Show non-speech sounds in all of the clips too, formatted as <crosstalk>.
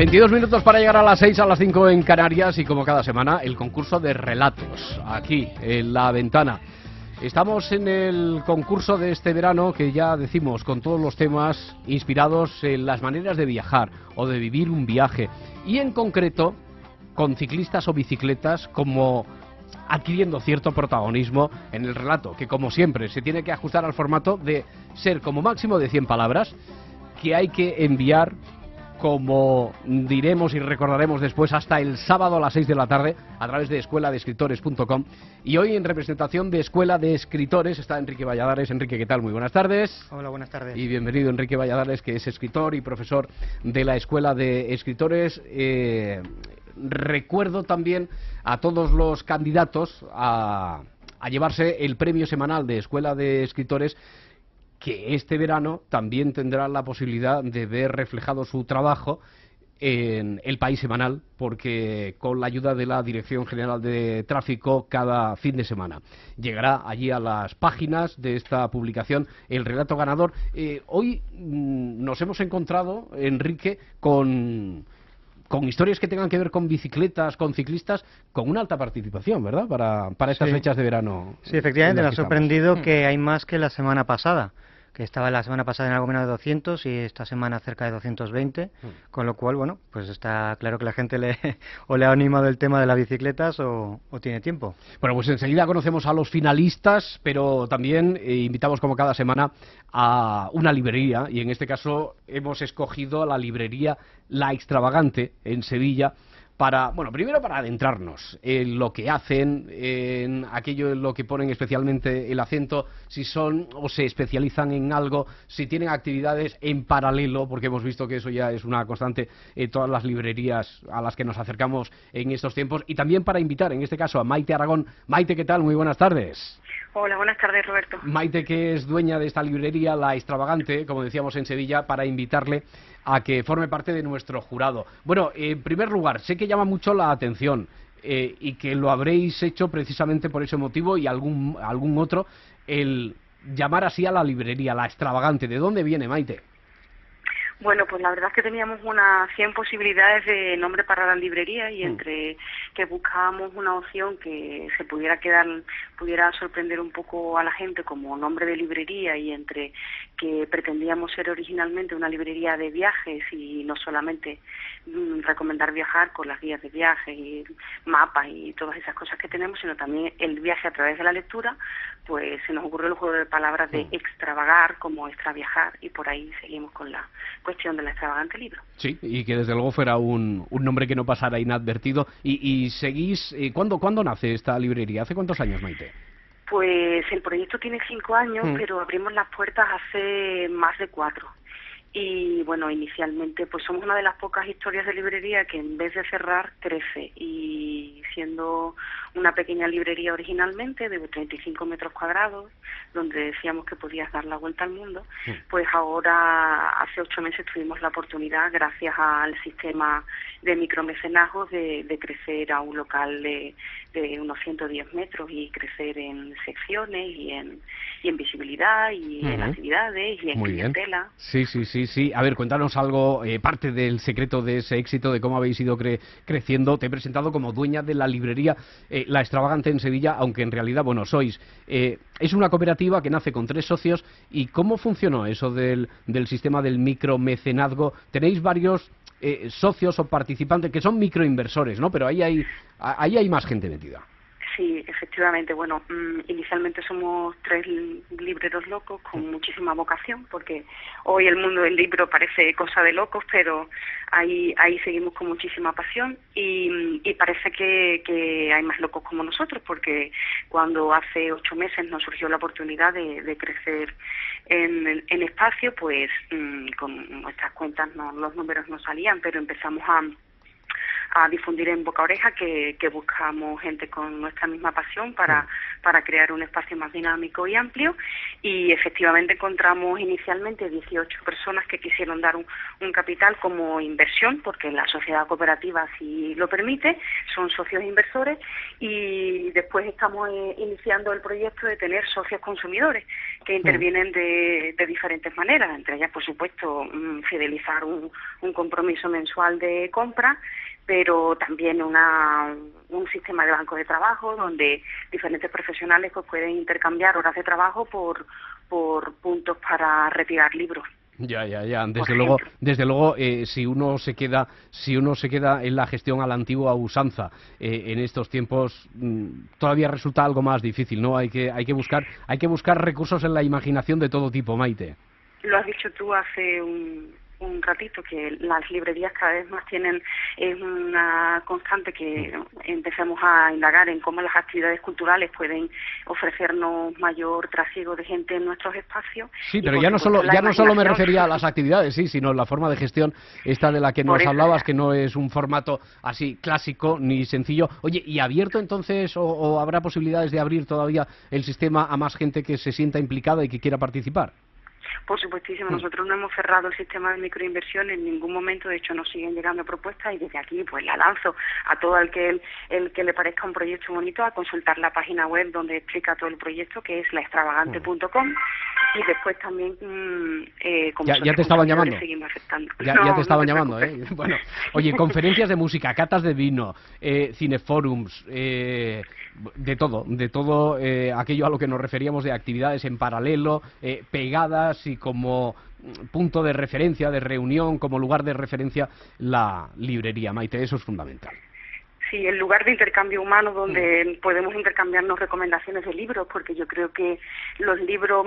22 minutos para llegar a las 6, a las 5 en Canarias y como cada semana el concurso de relatos aquí en la ventana. Estamos en el concurso de este verano que ya decimos con todos los temas inspirados en las maneras de viajar o de vivir un viaje y en concreto con ciclistas o bicicletas como adquiriendo cierto protagonismo en el relato, que como siempre se tiene que ajustar al formato de ser como máximo de 100 palabras, que hay que enviar como diremos y recordaremos después hasta el sábado a las 6 de la tarde a través de escueladescritores.com y hoy en representación de Escuela de Escritores está Enrique Valladares. Enrique, ¿qué tal? Muy buenas tardes. Hola, buenas tardes. Y bienvenido Enrique Valladares, que es escritor y profesor de la Escuela de Escritores. Eh, recuerdo también a todos los candidatos a, a llevarse el premio semanal de Escuela de Escritores que este verano también tendrá la posibilidad de ver reflejado su trabajo en el país semanal, porque con la ayuda de la Dirección General de Tráfico cada fin de semana llegará allí a las páginas de esta publicación el relato ganador. Eh, hoy mm, nos hemos encontrado, Enrique, con con historias que tengan que ver con bicicletas, con ciclistas, con una alta participación, ¿verdad? Para, para estas fechas de verano. Sí, efectivamente, me ha sorprendido que hay más que la semana pasada que estaba la semana pasada en algo menos de 200 y esta semana cerca de 220, mm. con lo cual, bueno, pues está claro que la gente le, <laughs> o le ha animado el tema de las bicicletas o, tiene tiempo. Bueno, pues enseguida conocemos a los finalistas, pero también eh, invitamos como cada semana a una librería y en este caso hemos escogido la librería La Extravagante en Sevilla para, bueno, primero para adentrarnos en lo que hacen, en aquello en lo que ponen especialmente el acento, si son o se especializan en algo, si tienen actividades en paralelo, porque hemos visto que eso ya es una constante en todas las librerías a las que nos acercamos en estos tiempos, y también para invitar, en este caso, a Maite Aragón. Maite, ¿qué tal? Muy buenas tardes. Hola, buenas tardes, Roberto. Maite, que es dueña de esta librería, La Extravagante, como decíamos en Sevilla, para invitarle a que forme parte de nuestro jurado. Bueno, en primer lugar, sé que llama mucho la atención eh, y que lo habréis hecho precisamente por ese motivo y algún, algún otro, el llamar así a la librería, La Extravagante. ¿De dónde viene, Maite? Bueno, pues la verdad es que teníamos unas 100 posibilidades de nombre para la librería y mm. entre que buscábamos una opción que se pudiera quedar, pudiera sorprender un poco a la gente como nombre de librería y entre que pretendíamos ser originalmente una librería de viajes y no solamente mm, recomendar viajar con las guías de viaje y mapas y todas esas cosas que tenemos, sino también el viaje a través de la lectura, pues se nos ocurrió el juego de palabras de mm. extravagar como extraviajar y por ahí seguimos con la cuestión del extravagante libro. Sí, y que desde luego fuera un, un nombre que no pasara inadvertido. ¿Y, y seguís, eh, ¿cuándo, ¿cuándo nace esta librería? ¿Hace cuántos años, Maite? Pues el proyecto tiene cinco años, mm. pero abrimos las puertas hace más de cuatro y bueno, inicialmente pues somos una de las pocas historias de librería que en vez de cerrar crece. Y siendo una pequeña librería originalmente de 35 metros cuadrados donde decíamos que podías dar la vuelta al mundo, pues ahora hace ocho meses tuvimos la oportunidad gracias al sistema de micromecenazgos de, de crecer a un local de, de unos 110 metros y crecer en secciones y en, y en visibilidad y en actividades y en clientela. Sí, sí, sí, sí. A ver, cuéntanos algo, eh, parte del secreto de ese éxito, de cómo habéis ido creciendo. Te he presentado como dueña de la librería eh, La Extravagante en Sevilla, aunque en realidad, bueno, sois... Eh, es una cooperativa que nace con tres socios. ¿Y cómo funcionó eso del, sistema del micromecenazgo? ¿Tenéis varios socios o participantes que son microinversores, ¿no? Pero ahí hay, ahí hay más gente metida. Sí, efectivamente. Bueno, mm, inicialmente somos tres libreros locos con muchísima vocación, porque hoy el mundo del libro parece cosa de locos, pero ahí ahí seguimos con muchísima pasión y, y parece que, que hay más locos como nosotros, porque cuando hace ocho meses nos surgió la oportunidad de, de crecer en, en espacio, pues mm, con nuestras cuentas no, los números no salían, pero empezamos a a difundir en boca oreja que, que buscamos gente con nuestra misma pasión para, para crear un espacio más dinámico y amplio. Y efectivamente encontramos inicialmente 18 personas que quisieron dar un, capital como inversión porque la sociedad cooperativa así lo permite, son socios inversores y después estamos eh, iniciando el proyecto de tener socios consumidores que intervienen de, de diferentes maneras, entre ellas por supuesto mm, fidelizar un, un compromiso mensual de compra pero también una, un sistema de banco de trabajo donde diferentes profesionales pues pueden intercambiar horas de trabajo por, por puntos para retirar libros. Ya, ya, ya. Desde luego, desde luego, eh, si uno se queda, si uno se queda en la gestión a la antigua usanza eh, en estos tiempos, mm, todavía resulta algo más difícil, ¿no? Hay que, hay que buscar, hay que buscar recursos en la imaginación de todo tipo, Maite. Lo has dicho tú hace un, un ratito que las librerías cada vez más tienen es una constante que empecemos a indagar en cómo las actividades culturales pueden ofrecernos mayor trasiego de gente en nuestros espacios. Sí, pero ya no solo ya no solo me refería a las actividades, sí, sino la forma de gestión esta de la que nos hablabas que no es un formato así clásico ni sencillo. Oye, ¿y abierto entonces o habrá posibilidades de abrir todavía el sistema a más gente que se sienta implicada y que quiera participar? Por supuestísimo, nosotros no hemos cerrado el sistema de microinversión en ningún momento, de hecho nos siguen llegando propuestas y desde aquí pues la lanzo a todo el que el, que le parezca un proyecto bonito a consultar la página web donde explica todo el proyecto que es laextravagante.com y después también mm, eh, como ya, te estaban llamando ya, te estaban llamando eh <laughs> bueno oye conferencias de música catas de vino eh, cineforums eh, de todo de todo eh, aquello a lo que nos referíamos de actividades en paralelo eh, pegadas y como punto de referencia de reunión como lugar de referencia la librería Maite eso es fundamental Sí, el lugar de intercambio humano donde mm. podemos intercambiarnos recomendaciones de libros, porque yo creo que los libros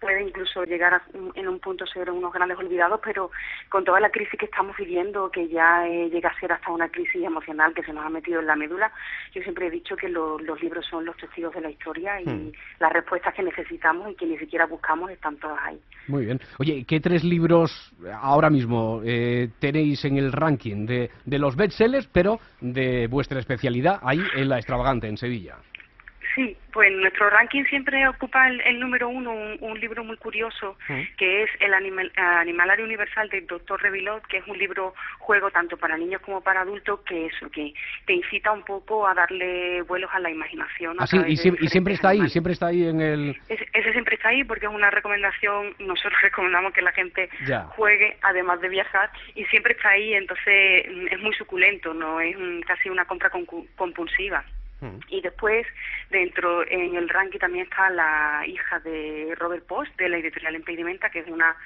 pueden incluso llegar en un punto ser unos grandes olvidados, pero con toda la crisis que estamos viviendo, que ya eh, llega a ser hasta una crisis emocional que se nos ha metido en la médula, yo siempre he dicho que los libros son los testigos de la historia y mm. las respuestas que necesitamos y que ni siquiera buscamos están todas ahí. Muy bien. Oye, ¿qué tres libros ahora mismo eh, tenéis en el ranking de, de los bestsellers, pero de vuestra especialidad ahí en la Extravagante, en Sevilla? Sí, pues nuestro ranking siempre ocupa el, número uno, un, libro muy curioso, que es El Animalario Universal del Doctor Revilot, que es un libro juego tanto para niños como para adultos, que eso, que te incita un poco a darle vuelos a la imaginación. Ah, y, siempre está ahí, siempre está ahí en el... ese siempre está ahí porque es una recomendación, nosotros <laughs> recomendamos que la gente juegue, además de viajar, y siempre está ahí, entonces mm, es muy suculento, no es casi una compra compulsiva. Y después, dentro, en el ranking también está la hija de Robert Post, de la editorial Impedimenta, que es una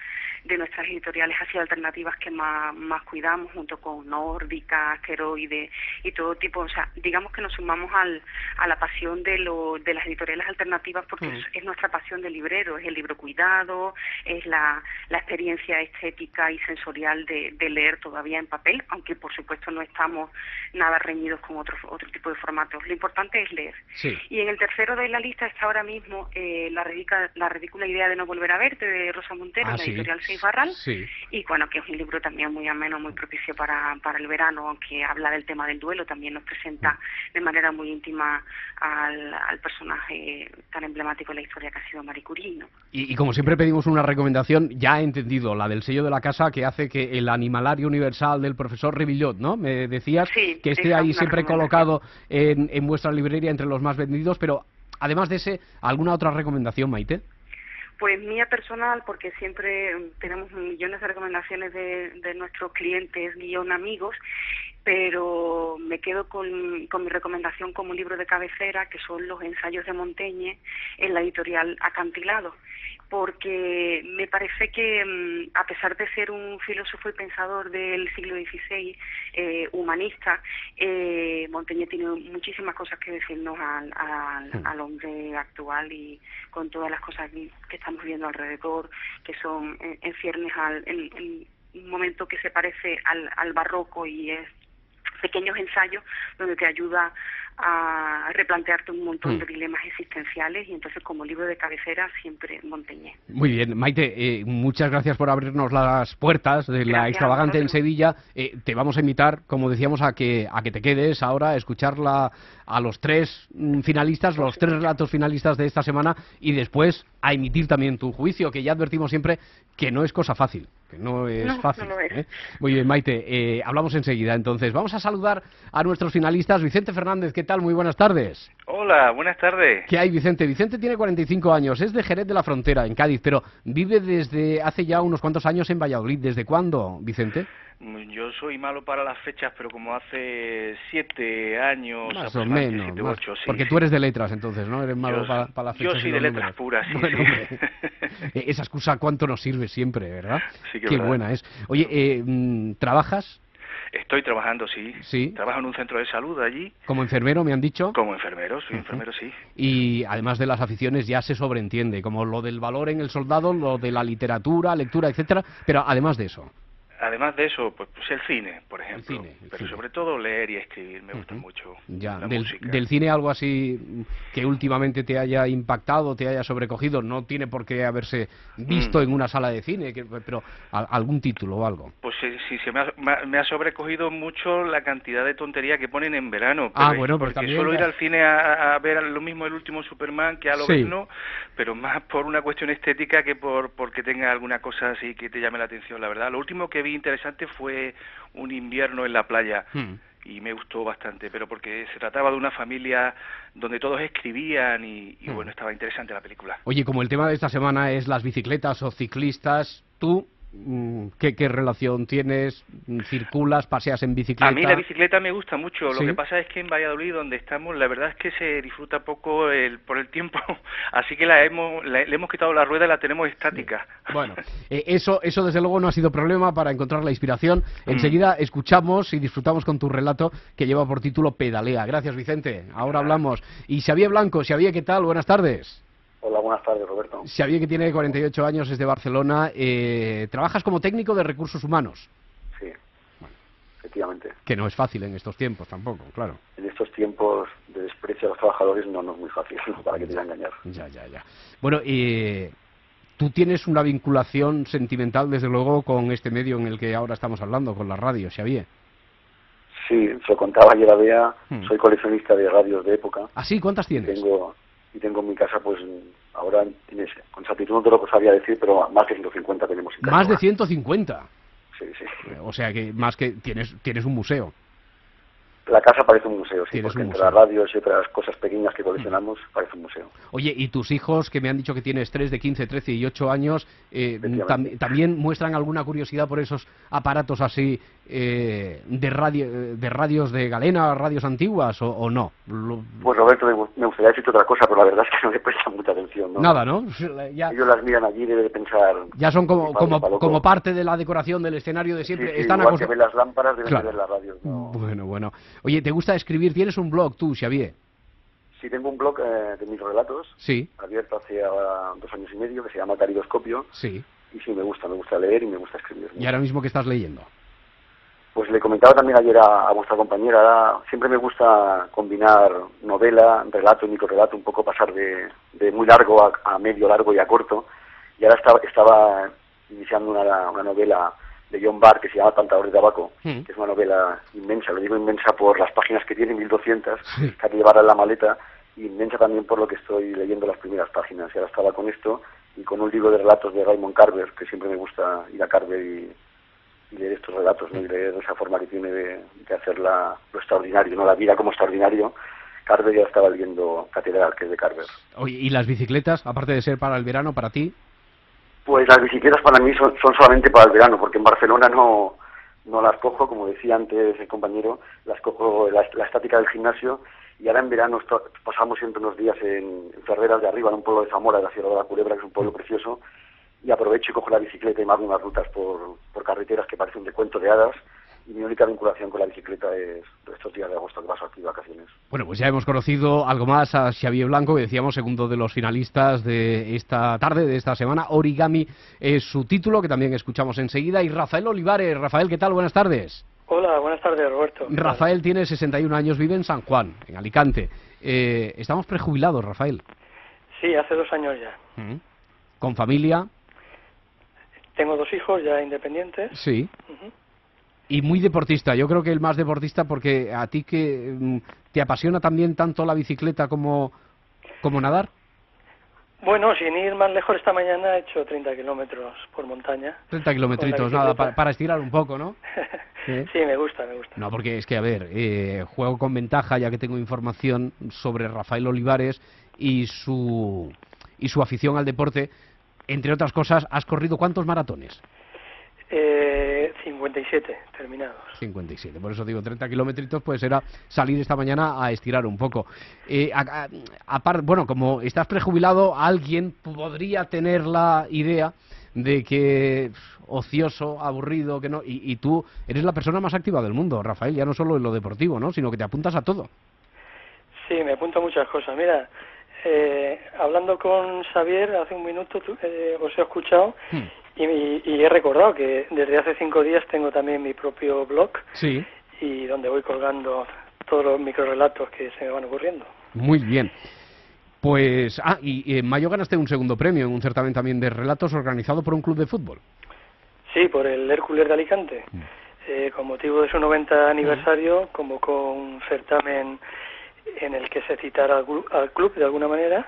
de nuestras editoriales así alternativas que más, más cuidamos, junto con Nórdica, Asqueroide y todo tipo. O sea, digamos que nos sumamos al, a la pasión de, lo, de las editoriales alternativas porque es, nuestra pasión de librero, es el libro cuidado, es la, la experiencia estética y sensorial de, de leer todavía en papel, aunque por supuesto no estamos nada reñidos con otro, otro tipo de formatos. Lo importante es leer. Y en el tercero de la lista está ahora mismo eh, la, la ridícula idea de no volver a verte de Rosa Montero, ah, la editorial y bueno, que es un libro también muy ameno, muy propicio para, para el verano, aunque habla del tema del duelo, también nos presenta de manera muy íntima al, al personaje tan emblemático de la historia que ha sido Marie Curie. Y, como siempre pedimos una recomendación, ya he entendido, la del sello de la casa, que hace que el animalario universal del profesor Revillot, ¿no? Me decías que esté ahí siempre colocado en, en vuestra librería entre los más vendidos, pero además de ese, ¿alguna otra recomendación, Maite? Pues mía personal, porque siempre tenemos millones de recomendaciones de, de nuestros clientes, guion amigos, pero me quedo con, con, mi recomendación como libro de cabecera, que son los ensayos de Montaigne en la editorial Acantilado porque me parece que mm, a pesar de ser un filósofo y pensador del siglo XVI, eh, humanista, eh, Montaigne tiene muchísimas cosas que decirnos al, al, al, hombre actual y con todas las cosas que estamos viendo alrededor, que son en, ciernes al, en, un momento que se parece al, al barroco y es pequeños ensayos donde te ayuda a replantearte un montón Hmm. de dilemas existenciales y entonces como libro de cabecera siempre Monteñé. Muy bien, Maite, eh, muchas gracias por abrirnos las puertas de la Gracias extravagante en. Sevilla. Eh, te vamos a invitar, como decíamos, a que a que te quedes ahora a escuchar la- a los tres mm, finalistas, los tres relatos finalistas de esta semana y después a emitir también tu juicio, que ya advertimos siempre que no es cosa fácil, que no es No, no fácil. lo es. ¿eh? Muy bien, Maite, eh, hablamos enseguida. Entonces, vamos a saludar a nuestros finalistas. Vicente Fernández, ¿qué tal? Muy buenas tardes. Hola, buenas tardes. ¿Qué hay, Vicente? Vicente tiene 45 años, es de Jerez de la Frontera, en Cádiz, pero vive desde hace ya unos cuantos años en Valladolid. ¿Desde cuándo, Vicente? Mm, Yo soy malo para las fechas, pero como hace siete años, Más o menos. siete, más- ocho, sí, porque sí. tú eres de letras, entonces, ¿no? Eres malo Yo para, las yo fechas. y soy de letras números. puras, sí, Bueno, <laughs> eh, esa excusa cuánto nos sirve siempre, ¿verdad? Sí, que Qué verdad. buena es. Oye, eh, mm, ¿trabajas Estoy trabajando, sí. Sí. Trabajo en un centro de salud allí, como enfermero, me han dicho? como enfermero, soy enfermero, sí. Y además de las aficiones ya se sobreentiende, como lo del valor en el soldado, lo de la literatura, lectura, etcétera, pero además de eso. Además de eso, pues, pues el cine, por ejemplo. cine, el pero cine. sobre todo leer y escribir, me gusta mucho. Ya, la del, música. del cine algo así que últimamente te haya impactado, te haya sobrecogido, no tiene por qué haberse visto Mm. en una sala de cine, que- pero a- algún título o algo. Pues sí, sí, se me ha, me ha- sobrecogido mucho la cantidad de tontería que ponen en verano. Ah, pero- bueno, porque también- ir al cine a, a ver lo mismo el último Superman que a lo Sí. no, pero más por una cuestión estética que por porque tenga alguna cosa así que te llame la atención, la verdad. Lo último que vi interesante fue un invierno en la playa Hmm. y me gustó bastante, pero porque se trataba de una familia donde todos escribían y, y Hmm. bueno, estaba interesante la película. Oye, como el tema de esta semana es las bicicletas o ciclistas, tú, ¿qué, qué relación tienes? ¿Circulas, paseas en bicicleta? A mí la bicicleta me gusta mucho. ¿Sí? Lo que pasa es que en Valladolid, donde estamos, la verdad es que se disfruta poco el, por el tiempo. <laughs> Así que la hemos, la- le hemos quitado la rueda y la tenemos estática. <laughs> Bueno, eh, eso, eso desde luego no ha sido problema para encontrar la inspiración. Mm. Enseguida escuchamos y disfrutamos con tu relato que lleva por título Pedalea. Gracias, Vicente. Ahora hablamos. Y Xavier Blanco, Xavier, ¿qué tal? Buenas tardes. Hola, buenas tardes, Roberto. Xavier, que tiene 48 años, es de Barcelona. eh, trabajas como técnico de recursos humanos, Sí, efectivamente. que no es fácil en estos tiempos tampoco, claro. En estos tiempos de desprecio a los trabajadores no, no es muy fácil, ¿no? para que te voy a engañar. Ya, ya, ya. Bueno, eh, tú tienes una vinculación sentimental, desde luego, con este medio en el que ahora estamos hablando, con la radio, Xavier. Sí, se lo contaba ayer a Bea, Hmm. soy coleccionista de radios de época. ¿Ah, sí? ¿Cuántas tienes? tengo y tengo en mi casa, pues ahora tienes, con exactitud no te lo sabía decir, pero más de 150 tenemos en casa. Más de 150. Sí, sí. O sea que más que tienes tienes un museo. La casa parece un museo, sí, porque un entre museo. las radios y otras cosas pequeñas que coleccionamos parece un museo. Oye, y tus hijos, que me han dicho que tienes tres de 15, 13 y 8 años, eh, Efectivamente. tam- también muestran alguna curiosidad por esos aparatos así eh, de radio, de radios de galena, radios antiguas, o, o no? Lo- Pues Roberto, me gu- me gustaría decirte otra cosa, pero la verdad es que no le prestan mucha atención. ¿no? Nada, ¿no? Ya, Ellos las miran allí y deben pensar... ya son como, "Mi padre como, está loco". como parte de la decoración del escenario de siempre. Sí, sí, Están igual que ven las lámparas, deben Claro. de ver las radios. ¿no? Bueno, bueno. Oye, ¿te gusta escribir? ¿Tienes un blog tú, Xavier? Sí, tengo un blog eh, de mis relatos, Sí, abierto hace ahora dos años y medio, que se llama Caridoscopio, sí. y sí, me gusta, me gusta leer y me gusta escribir. ¿Y ahora mismo qué estás leyendo? Pues le comentaba también ayer a, a vuestra compañera, ahora siempre me gusta combinar novela, relato y microrelato, un poco pasar de, de muy largo a, a medio largo y a corto, y ahora estaba, estaba iniciando una, una novela de John Barr que se llama Pantadores de Abaco, Mm. que es una novela inmensa, lo digo inmensa por las páginas que tiene, 1200, Sí. que hay que llevarla en la maleta, y inmensa también por lo que estoy leyendo las primeras páginas. Y ahora estaba con esto y con un libro de relatos de Raymond Carver, que siempre me gusta ir a Carver y, y leer estos relatos, ¿no? y leer esa forma que tiene de, de hacer la, lo extraordinario, no la vida como extraordinario. Carver ya estaba leyendo Catedral, que es de Carver. Oye, ¿y las bicicletas, aparte de ser para el verano, para ti? Pues las bicicletas para mí son, solamente para el verano, porque en Barcelona no, no las cojo, como decía antes el compañero, las cojo la, estática del gimnasio y ahora en verano pasamos siempre unos días en, en Ferreras de Arriba, en un pueblo de Zamora, de la Sierra de la Culebra, que es un pueblo precioso, y aprovecho y cojo la bicicleta y me hago unas rutas por, por carreteras que parecen de cuento de hadas y mi única vinculación con la bicicleta es estos días de agosto que paso aquí de vacaciones. Bueno, pues ya hemos conocido algo más a Xavier Blanco, que decíamos segundo de los finalistas de esta tarde, de esta semana. Origami es su título, que también escuchamos enseguida. Y Rafael Olivares. Rafael, ¿qué tal? Buenas tardes. Hola, buenas tardes, Roberto. Rafael tiene 61 años, vive en San Juan, en Alicante. Eh, estamos prejubilados, Rafael. Sí, hace dos años ya. ¿Con familia? Tengo dos hijos ya independientes. Sí. Y muy deportista. Yo creo que el más deportista porque a ti que mm, te apasiona también tanto la bicicleta como, como nadar. Bueno, sin ir más lejos, esta mañana he hecho 30 kilómetros por montaña. 30 kilometritos, nada, para, estirar un poco, ¿no? <laughs> ¿Sí? me gusta, me gusta. No, porque es que, a ver, eh, juego con ventaja ya que tengo información sobre Rafael Olivares y su, y su afición al deporte. Entre otras cosas, ¿has corrido cuántos maratones? Eh, 57 terminados. 57, por eso digo 30 kilómetros, pues era salir esta mañana a estirar un poco. Eh, aparte, bueno, como estás prejubilado, alguien podría tener la idea de que ocioso, aburrido, que no, y, tú eres la persona más activa del mundo, Rafael, ya no solo en lo deportivo, ¿no? Sino que te apuntas a todo. Sí, me apunto a muchas cosas. Mira, eh, hablando con Xavier hace un minuto, eh, os he escuchado hmm. Y, he recordado que desde hace cinco días tengo también mi propio blog sí. y donde voy colgando todos los microrelatos que se me van ocurriendo. Muy bien. Pues, ah, y, en mayo ganaste un segundo premio en un certamen también de relatos organizado por un club de fútbol. Sí, por el Hércules de Alicante. Hmm. Eh, con motivo de su 90 aniversario, convocó un certamen en el que se citara al, club de alguna manera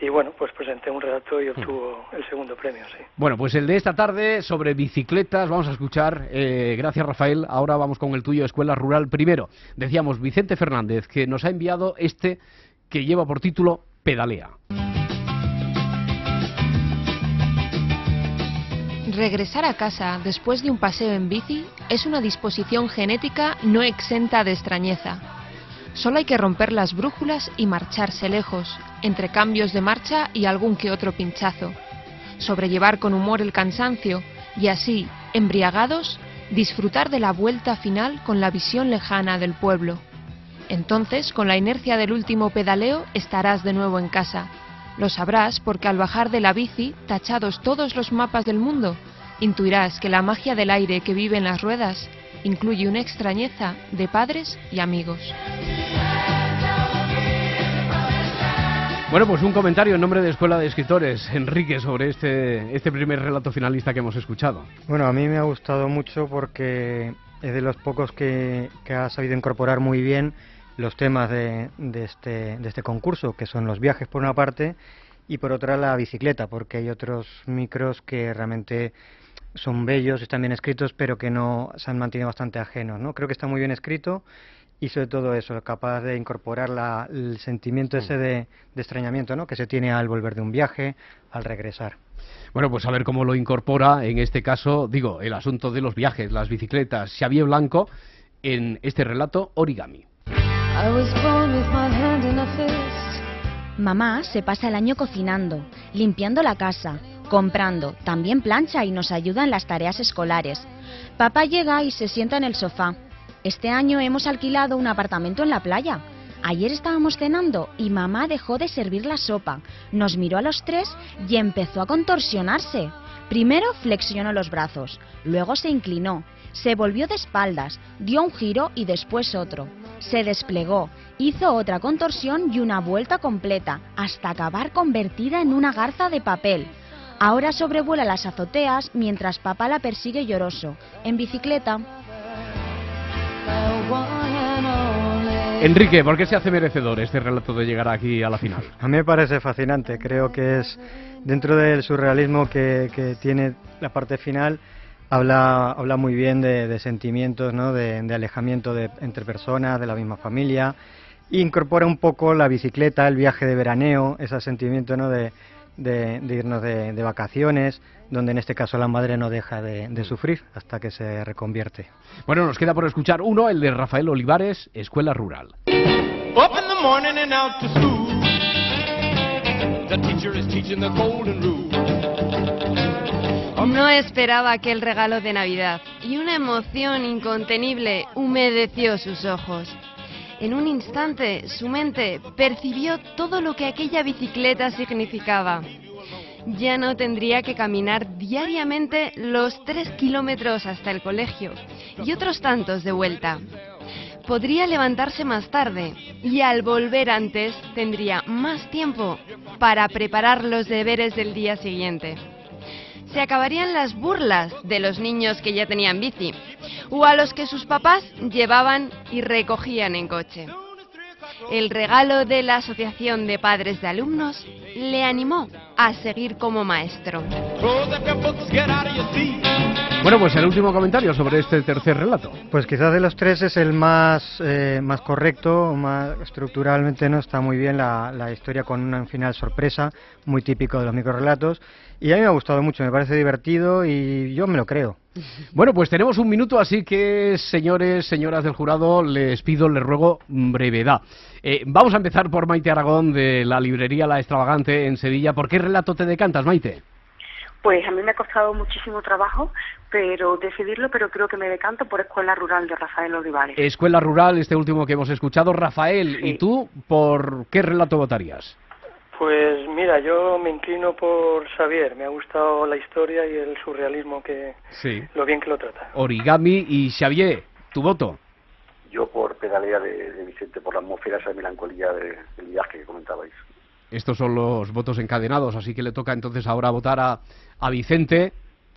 y bueno, pues presenté un relato y obtuvo el segundo premio, sí. Bueno, pues el de esta tarde sobre bicicletas vamos a escuchar. Eh, gracias, Rafael. Ahora vamos con el tuyo, Escuela Rural. Primero, decíamos Vicente Fernández, que nos ha enviado este que lleva por título Pedalea. Regresar a casa después de un paseo en bici es una disposición genética no exenta de extrañeza Solo hay que romper las brújulas y marcharse lejos, entre cambios de marcha y algún que otro pinchazo. Sobrellevar con humor el cansancio y así, embriagados, disfrutar de la vuelta final con la visión lejana del pueblo. Entonces, con la inercia del último pedaleo, estarás de nuevo en casa. Lo sabrás porque al bajar de la bici, tachados todos los mapas del mundo, intuirás que la magia del aire que vive en las ruedas incluye una extrañeza de padres y amigos. Bueno, pues un comentario en nombre de Escuela de Escritores, Enrique, sobre este, este primer relato finalista que hemos escuchado. Bueno, a mí me ha gustado mucho porque es de los pocos que, ha sabido incorporar muy bien los temas de, de, este, de este concurso, que son los viajes por una parte y por otra la bicicleta, porque hay otros micros que realmente son bellos, están bien escritos, pero que no se han mantenido bastante ajenos, ¿no? Creo que está muy bien escrito y sobre todo eso, capaz de incorporar la, el sentimiento ese de, extrañamiento, ¿no? Que se tiene al volver de un viaje, al regresar. Bueno, pues a ver cómo lo incorpora, en este caso, digo, el asunto de los viajes, las bicicletas, Xavier Blanco, en este relato Origami. Mamá se pasa el año cocinando, limpiando la casa, comprando, también plancha y nos ayuda en las tareas escolares. Papá llega y se sienta en el sofá. Este año hemos alquilado un apartamento en la playa. Ayer estábamos cenando y mamá dejó de servir la sopa, nos miró a los tres y empezó a contorsionarse. Primero flexionó los brazos, luego se inclinó, se volvió de espaldas, dio un giro y después otro. Se desplegó, hizo otra contorsión y una vuelta completa, hasta acabar convertida en una garza de papel. Ahora sobrevuela las azoteas mientras papá la persigue lloroso, en bicicleta. Enrique, ¿por qué se hace merecedor este relato de llegar aquí a la final? A mí me parece fascinante, creo que es dentro del surrealismo que, tiene la parte final, habla, habla muy bien de, sentimientos, ¿no? de, alejamiento entre personas, de la misma familia, incorpora un poco la bicicleta, el viaje de veraneo, ese sentimiento ¿no? de, de, irnos de, vacaciones, donde en este caso la madre no deja de, sufrir hasta que se reconvierte. Bueno, nos queda por escuchar uno, el de Rafael Olivares, Escuela Rural. No esperaba aquel regalo de Navidad y una emoción incontenible humedeció sus ojos. En un instante, su mente percibió todo lo que aquella bicicleta significaba. Ya no tendría que caminar diariamente los tres kilómetros hasta el colegio y otros tantos de vuelta. Podría levantarse más tarde y al volver antes tendría más tiempo para preparar los deberes del día siguiente. Se acabarían las burlas de los niños que ya tenían bici o a los que sus papás llevaban y recogían en coche. El regalo de la Asociación de Padres de Alumnos le animó a seguir como maestro. Bueno, pues el último comentario sobre este tercer relato. Pues quizás de los tres es el más, eh, más correcto, más estructuralmente no está muy bien la, la historia con un final sorpresa, muy típico de los microrelatos. Y a mí me ha gustado mucho, me parece divertido y yo me lo creo. <laughs> Bueno, pues tenemos un minuto, así que señores, señoras del jurado, les pido, les ruego brevedad. Eh, vamos a empezar por Maite Aragón de la librería La Extravagante en Sevilla. ¿Por qué relato te decantas, Maite? Pues a mí me ha costado muchísimo trabajo, pero decidirlo, pero creo que me decanto por Escuela Rural de Rafael Olivares. Escuela Rural, este último que hemos escuchado. Rafael, Sí. ¿y tú por qué relato votarías? Pues mira, yo me inclino por Xavier. Me ha gustado la historia y el surrealismo que Sí. lo bien que lo trata. Origami y Xavier, ¿tu voto? Yo por pedalea de, de Vicente, por la atmósfera, esa melancolía de- del viaje que comentabais. Estos son los votos encadenados, así que le toca entonces ahora votar a, a Vicente,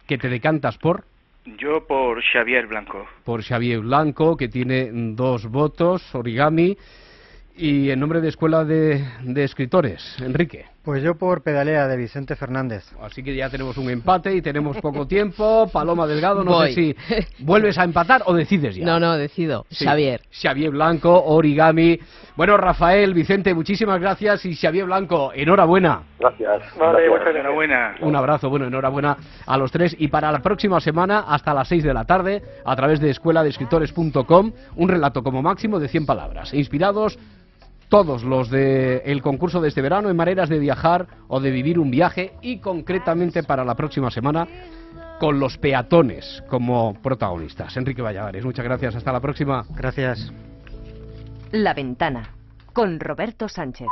que te decantas por, Yo por Xavier Blanco. por Xavier Blanco, que tiene dos votos, Origami, y en nombre de Escuela de, de Escritores, Enrique. Pues yo por Pedalea de Vicente Fernández. Así que ya tenemos un empate y tenemos poco <laughs> tiempo. Paloma Delgado, no Voy. sé si vuelves a empatar o decides ya. No, no, decido. Sí. Xavier. Xavier Blanco, Origami. Bueno, Rafael, Vicente, muchísimas gracias y Xavier Blanco, enhorabuena. Gracias. Vale, Gracias. Enhorabuena. Un abrazo, bueno, enhorabuena a los tres. Y para la próxima semana, hasta las 6 de la tarde, a través de escueladeescritores.com, un relato como máximo de 100 palabras, inspirados todos los del concurso de este verano en maneras de viajar o de vivir un viaje y concretamente para la próxima semana con los peatones como protagonistas. Enrique Valladares, muchas gracias, hasta la próxima. Gracias. La ventana con Roberto Sánchez.